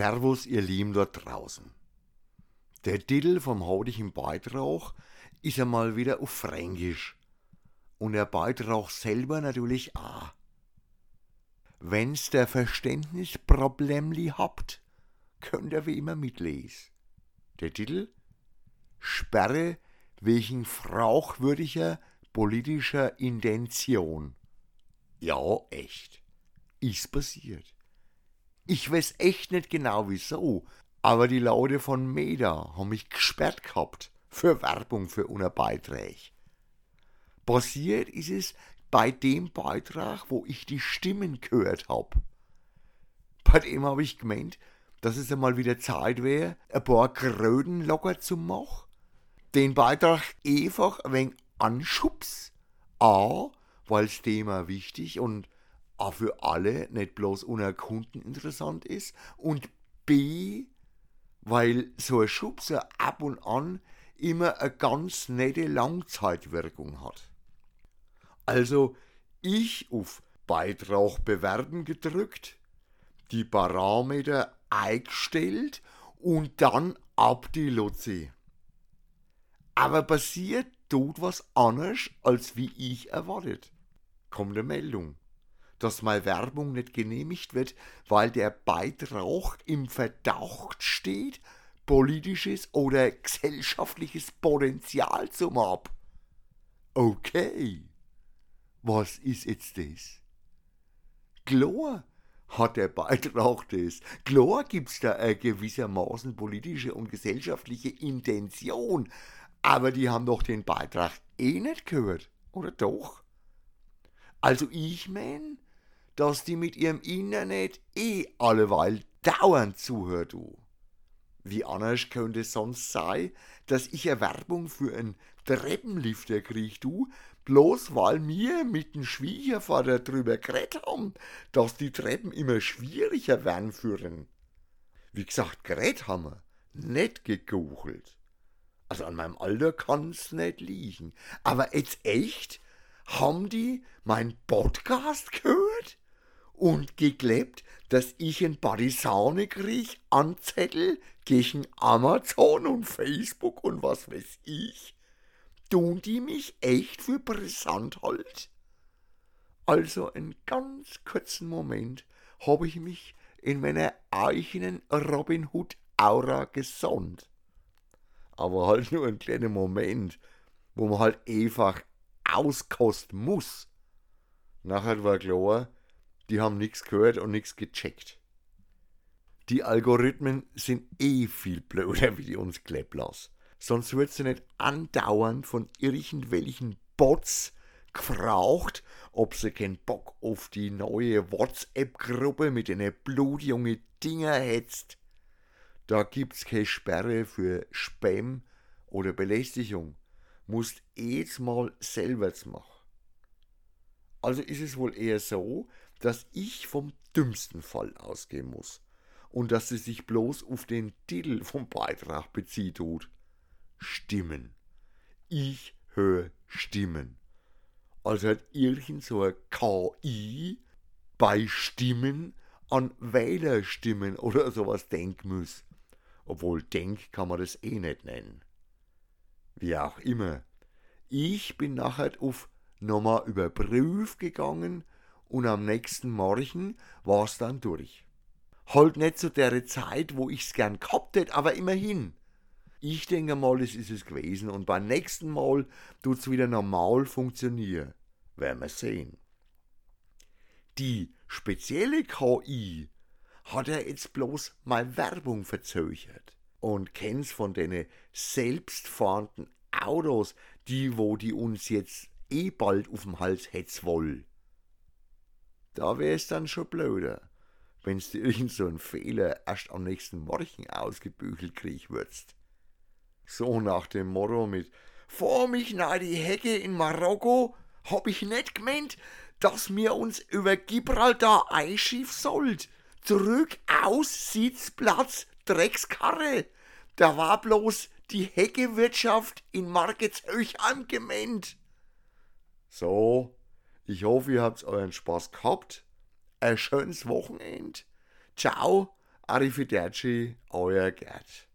Servus, ihr Lieben dort draußen. Der Titel vom heutigen Beitrag ist einmal wieder auf Fränkisch. Und der Beitrag selber natürlich auch. Wenn's der Verständnisproblemli habt, könnt ihr wie immer mitlesen. Der Titel Sperre wegen frauchwürdiger politischer Intention. Ja, echt. Ist passiert. Ich weiß echt nicht genau wieso, aber die Leute von Meda haben mich gesperrt gehabt für Werbung für unser Beitrag. Passiert ist es bei dem Beitrag, wo ich die Stimmen gehört hab. Bei dem habe ich gemeint, dass es einmal wieder Zeit wäre, ein paar Kröten locker zu machen. Den Beitrag einfach ein wenig anschubs. A, weil das Thema wichtig und auch für alle, nicht bloß unter Kunden interessant ist. Und B, weil so ein Schubser ab und an immer eine ganz nette Langzeitwirkung hat. Also ich auf Beitrag bewerben gedrückt, die Parameter eingestellt und dann ab die Luzi. Aber passiert tut was anderes, als wie ich erwartet. Kommt eine Meldung dass mal Werbung nicht genehmigt wird, weil der Beitrag im Verdacht steht, politisches oder gesellschaftliches Potenzial zu haben. Okay, was ist jetzt das? Klar hat der Beitrag das. Klar gibt's da eine gewissermaßen politische und gesellschaftliche Intention, aber die haben doch den Beitrag eh nicht gehört, oder doch? Also ich mein, dass die mit ihrem Internet eh alleweil dauernd zuhört, du. Wie anders könnte es sonst sein, dass ich eine Werbung für einen Treppenlifter krieg, du, bloß weil mir mit dem Schwiegervater drüber geredet haben, dass die Treppen immer schwieriger werden führen. Wie gesagt, geredet haben wir, nicht gegoogelt. Also an meinem Alter kann's nicht liegen. Aber jetzt echt? Haben die mein Podcast gehört? Und geklebt, dass ich ein Barisane krieg an gegen Amazon und Facebook und was weiß ich. Tun die mich echt für brisant halt? Also einen ganz kurzen Moment habe ich mich in meiner eigenen Robin Hood Aura gesonnt. Aber halt nur einen kleinen Moment, wo man halt einfach auskosten muss. Nachher war klar, die haben nichts gehört und nichts gecheckt. Die Algorithmen sind eh viel blöder wie die uns Klepplas. Sonst wird sie nicht andauernd von irgendwelchen Bots gefragt, ob sie keinen Bock auf die neue WhatsApp-Gruppe mit den blutjunge Dinger hetzt. Da gibt's keine Sperre für Spam oder Belästigung. Musst jetzt mal selber machen. Also ist es wohl eher so, dass ich vom dümmsten Fall ausgehen muss und dass sie sich bloß auf den Titel vom Beitrag bezieht tut. Stimmen. Ich höre Stimmen. Als hat irgend so ein KI bei Stimmen an Wählerstimmen oder sowas denken muss. Obwohl denk kann man das eh nicht nennen. Wie auch immer. Ich bin nachher auf nochmal überprüft gegangen und am nächsten Morgen war's dann durch. Halt nicht zu der Zeit, wo ich's gern gehabt hätte, aber immerhin. Ich denke mal, es ist es gewesen und beim nächsten Mal tut's wieder normal funktionieren. Werden wir sehen. Die spezielle KI hat ja jetzt bloß mal Werbung verzögert und kennst von den selbstfahrenden Autos, die wo die uns jetzt eh bald auf dem Hals hetz woll. Da wär's dann schon blöder, wenn's dir irgend so ein Fehler erst am nächsten Morgen ausgebügelt krieg würdest. So nach dem Motto mit Vor mich nahe die Hecke in Marokko hab ich nicht gemeint, dass mir uns über Gibraltar einschiff sollt. Zurück aus Sitzplatz Dreckskarre. Da war bloß die Heckewirtschaft in Marketshöchheim gemeint. So, ich hoffe, ihr habt euren Spaß gehabt. Ein schönes Wochenende. Ciao Arrivederci, euer Gerd.